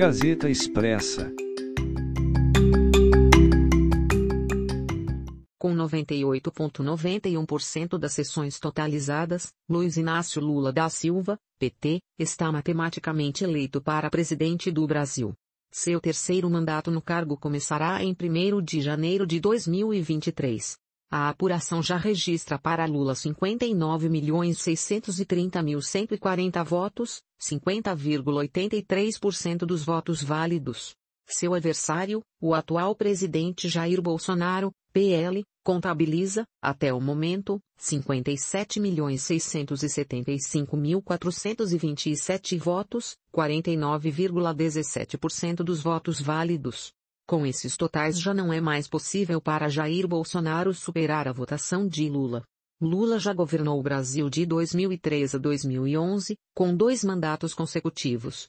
Gazeta Expressa. Com 98,91% das sessões totalizadas, Luiz Inácio Lula da Silva, PT, está matematicamente eleito para presidente do Brasil. Seu terceiro mandato no cargo começará em 1 de janeiro de 2023. A apuração já registra para Lula 59.630.140 votos, 50,83% dos votos válidos. Seu adversário, o atual presidente Jair Bolsonaro, PL, contabiliza, até o momento, 57.675.427 votos, 49,17% dos votos válidos. Com esses totais já não é mais possível para Jair Bolsonaro superar a votação de Lula. Lula já governou o Brasil de 2003 a 2011, com dois mandatos consecutivos.